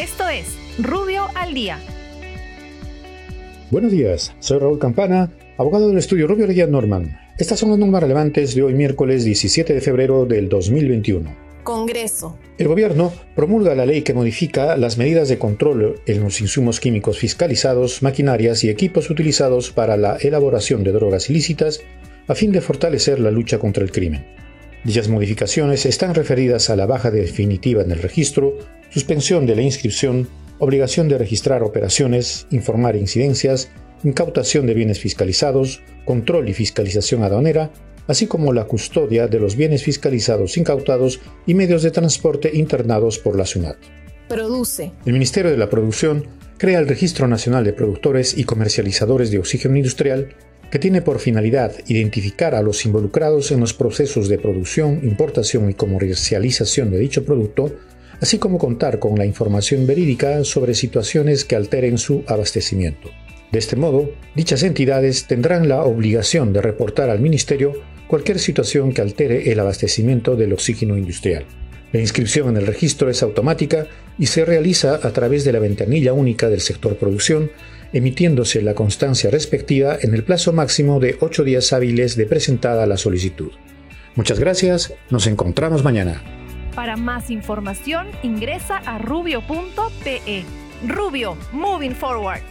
Esto es Rubio al Día. Buenos días, soy Raúl Campana, abogado del estudio Rubio Leguía Norman. Estas son las normas relevantes de hoy miércoles 17 de febrero del 2021. Congreso. El gobierno promulga la ley que modifica las medidas de control en los insumos químicos fiscalizados, maquinarias y equipos utilizados para la elaboración de drogas ilícitas a fin de fortalecer la lucha contra el crimen. Dichas modificaciones están referidas a la baja definitiva en el registro, suspensión de la inscripción, obligación de registrar operaciones, informar incidencias, incautación de bienes fiscalizados, control y fiscalización aduanera, así como la custodia de los bienes fiscalizados incautados y medios de transporte internados por la SUNAT. Produce. El Ministerio de la Producción crea el Registro Nacional de Productores y Comercializadores de Oxígeno Industrial, que tiene por finalidad identificar a los involucrados en los procesos de producción, importación y comercialización de dicho producto, así como contar con la información verídica sobre situaciones que alteren su abastecimiento. De este modo, dichas entidades tendrán la obligación de reportar al Ministerio cualquier situación que altere el abastecimiento del oxígeno industrial. La inscripción en el registro es automática y se realiza a través de la ventanilla única del sector producción, emitiéndose la constancia respectiva en el plazo máximo de 8 días hábiles de presentada la solicitud. Muchas gracias, nos encontramos mañana. Para más información ingresa a rubio.pe. Rubio, moving forward.